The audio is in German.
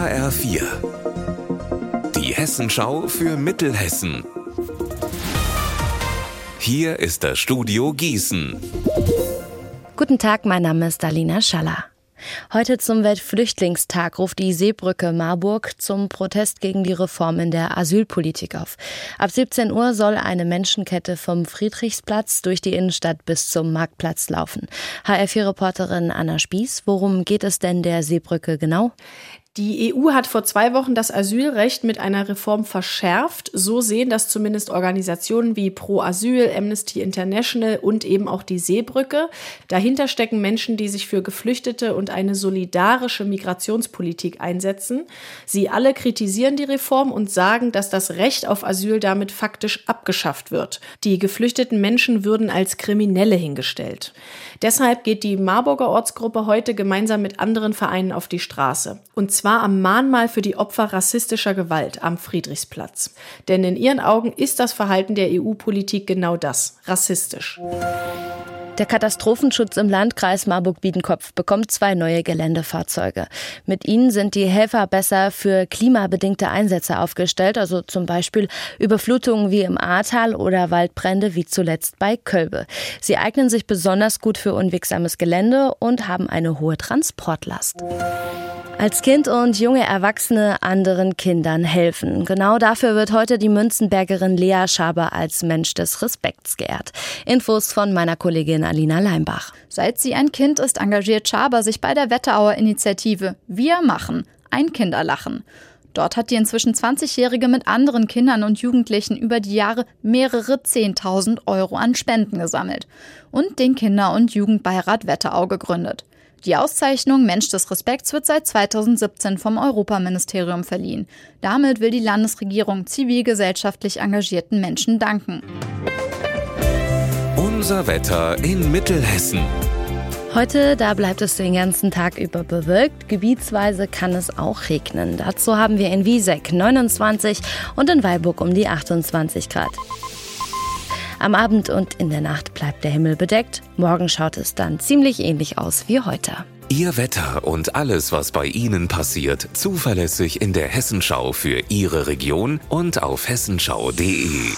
HR4. Die Hessenschau für Mittelhessen. Hier ist das Studio Gießen. Guten Tag, mein Name ist Alina Schaller. Heute zum Weltflüchtlingstag ruft die Seebrücke Marburg zum Protest gegen die Reform in der Asylpolitik auf. Ab 17 Uhr soll eine Menschenkette vom Friedrichsplatz durch die Innenstadt bis zum Marktplatz laufen. HR4-Reporterin Anna Spieß, worum geht es denn der Seebrücke genau? Die EU hat vor zwei Wochen das Asylrecht mit einer Reform verschärft. So sehen das zumindest Organisationen wie Pro Asyl, Amnesty International und eben auch die Seebrücke. Dahinter stecken Menschen, die sich für Geflüchtete und eine solidarische Migrationspolitik einsetzen. Sie alle kritisieren die Reform und sagen, dass das Recht auf Asyl damit faktisch abgeschafft wird. Die geflüchteten Menschen würden als Kriminelle hingestellt. Deshalb geht die Marburger Ortsgruppe heute gemeinsam mit anderen Vereinen auf die Straße. Und zwar am Mahnmal für die Opfer rassistischer Gewalt am Friedrichsplatz. Denn in ihren Augen ist das Verhalten der EU-Politik genau das, rassistisch. Der Katastrophenschutz im Landkreis Marburg-Biedenkopf bekommt zwei neue Geländefahrzeuge. Mit ihnen sind die Helfer besser für klimabedingte Einsätze aufgestellt, also zum Beispiel Überflutungen wie im Ahrtal oder Waldbrände wie zuletzt bei Kölbe. Sie eignen sich besonders gut für unwegsames Gelände und haben eine hohe Transportlast. Als Kind und junge Erwachsene anderen Kindern helfen. Genau dafür wird heute die Münzenbergerin Lea Schaber als Mensch des Respekts geehrt. Infos von meiner Kollegin Alina Leimbach. Seit sie ein Kind ist, engagiert Schaber sich bei der Wetterauer Initiative Wir machen ein Kinderlachen. Dort hat die inzwischen 20-Jährige mit anderen Kindern und Jugendlichen über die Jahre mehrere 10.000 Euro an Spenden gesammelt und den Kinder- und Jugendbeirat Wetterau gegründet. Die Auszeichnung Mensch des Respekts wird seit 2017 vom Europaministerium verliehen. Damit will die Landesregierung zivilgesellschaftlich engagierten Menschen danken. Unser Wetter in Mittelhessen. Heute, da bleibt es den ganzen Tag über bewölkt. Gebietsweise kann es auch regnen. Dazu haben wir in Wieseck 29 und in Weilburg um die 28 Grad. Am Abend und in der Nacht bleibt der Himmel bedeckt. Morgen schaut es dann ziemlich ähnlich aus wie heute. Ihr Wetter und alles, was bei Ihnen passiert, zuverlässig in der Hessenschau für Ihre Region und auf hessenschau.de.